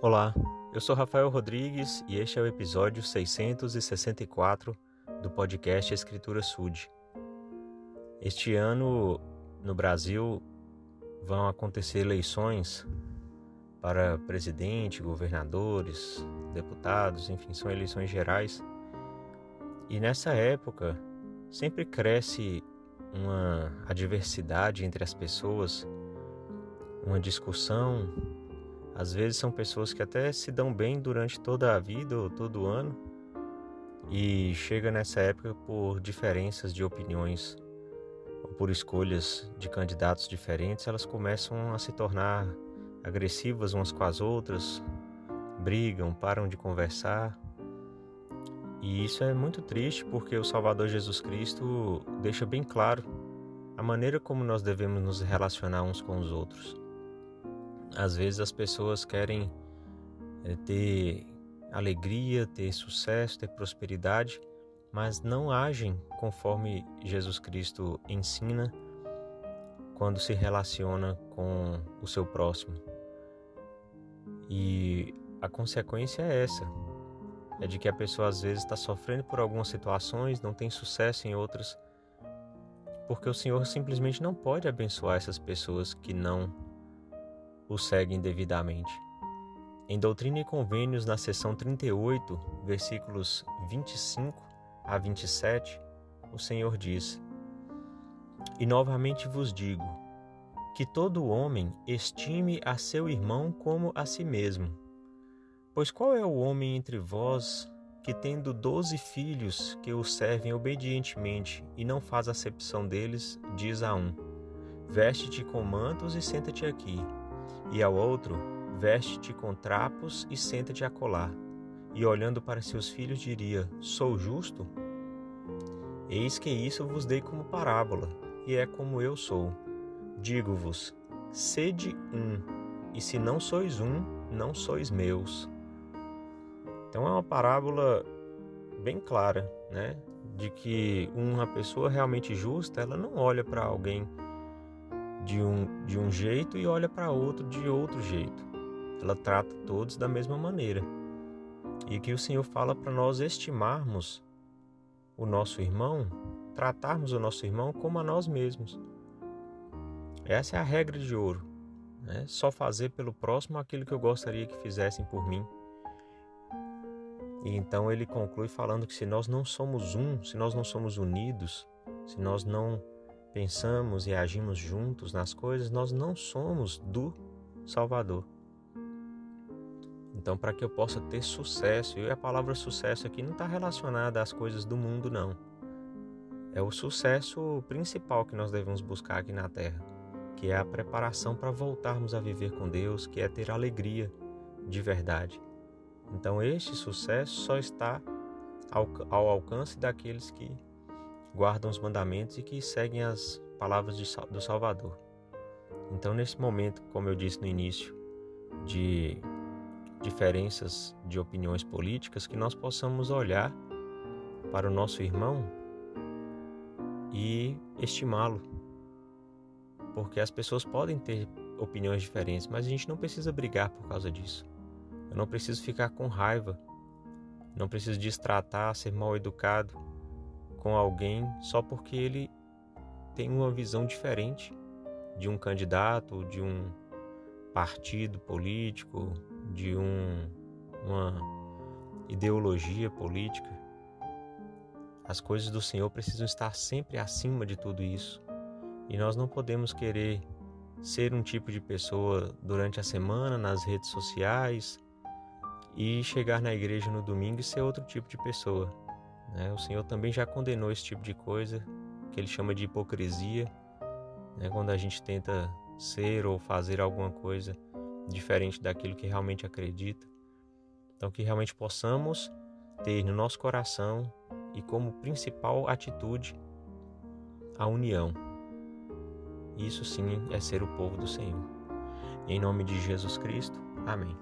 Olá, eu sou Rafael Rodrigues e este é o episódio 664 do podcast Escritura Sud. Este ano, no Brasil, vão acontecer eleições para presidente, governadores, deputados, enfim, são eleições gerais. E nessa época sempre cresce uma adversidade entre as pessoas, uma discussão. Às vezes são pessoas que até se dão bem durante toda a vida ou todo o ano e chega nessa época por diferenças de opiniões ou por escolhas de candidatos diferentes, elas começam a se tornar agressivas umas com as outras, brigam, param de conversar. E isso é muito triste porque o Salvador Jesus Cristo deixa bem claro a maneira como nós devemos nos relacionar uns com os outros. Às vezes as pessoas querem é, ter alegria, ter sucesso, ter prosperidade, mas não agem conforme Jesus Cristo ensina quando se relaciona com o seu próximo. E a consequência é essa: é de que a pessoa às vezes está sofrendo por algumas situações, não tem sucesso em outras, porque o Senhor simplesmente não pode abençoar essas pessoas que não o seguem devidamente. Em Doutrina e Convênios, na seção 38, versículos 25 a 27, o Senhor diz: E novamente vos digo, que todo homem estime a seu irmão como a si mesmo. Pois qual é o homem entre vós que, tendo doze filhos que o servem obedientemente e não faz acepção deles, diz a um: Veste-te com mantos e senta-te aqui, e ao outro: Veste-te com trapos e senta-te a colar. E olhando para seus filhos, diria: Sou justo? Eis que isso vos dei como parábola, e é como eu sou. Digo-vos: sede um, e se não sois um, não sois meus. Então é uma parábola bem clara, né? De que uma pessoa realmente justa, ela não olha para alguém de um, de um jeito e olha para outro de outro jeito. Ela trata todos da mesma maneira. E que o Senhor fala para nós estimarmos o nosso irmão, tratarmos o nosso irmão como a nós mesmos. Essa é a regra de ouro. Né? Só fazer pelo próximo aquilo que eu gostaria que fizessem por mim. E então ele conclui falando que se nós não somos um, se nós não somos unidos, se nós não pensamos e agimos juntos nas coisas, nós não somos do Salvador. Então, para que eu possa ter sucesso, e a palavra sucesso aqui não está relacionada às coisas do mundo, não. É o sucesso principal que nós devemos buscar aqui na Terra, que é a preparação para voltarmos a viver com Deus, que é ter alegria de verdade. Então, este sucesso só está ao, ao alcance daqueles que guardam os mandamentos e que seguem as palavras de, do Salvador. Então, nesse momento, como eu disse no início, de diferenças de opiniões políticas, que nós possamos olhar para o nosso irmão e estimá-lo. Porque as pessoas podem ter opiniões diferentes, mas a gente não precisa brigar por causa disso. Eu não preciso ficar com raiva, não preciso destratar, ser mal educado com alguém só porque ele tem uma visão diferente de um candidato, de um partido político, de um, uma ideologia política. As coisas do Senhor precisam estar sempre acima de tudo isso. E nós não podemos querer ser um tipo de pessoa durante a semana nas redes sociais e chegar na igreja no domingo e ser outro tipo de pessoa. Né? O Senhor também já condenou esse tipo de coisa, que ele chama de hipocrisia, né? quando a gente tenta ser ou fazer alguma coisa diferente daquilo que realmente acredita. Então, que realmente possamos ter no nosso coração e como principal atitude a união. Isso sim é ser o povo do Senhor. Em nome de Jesus Cristo. Amém.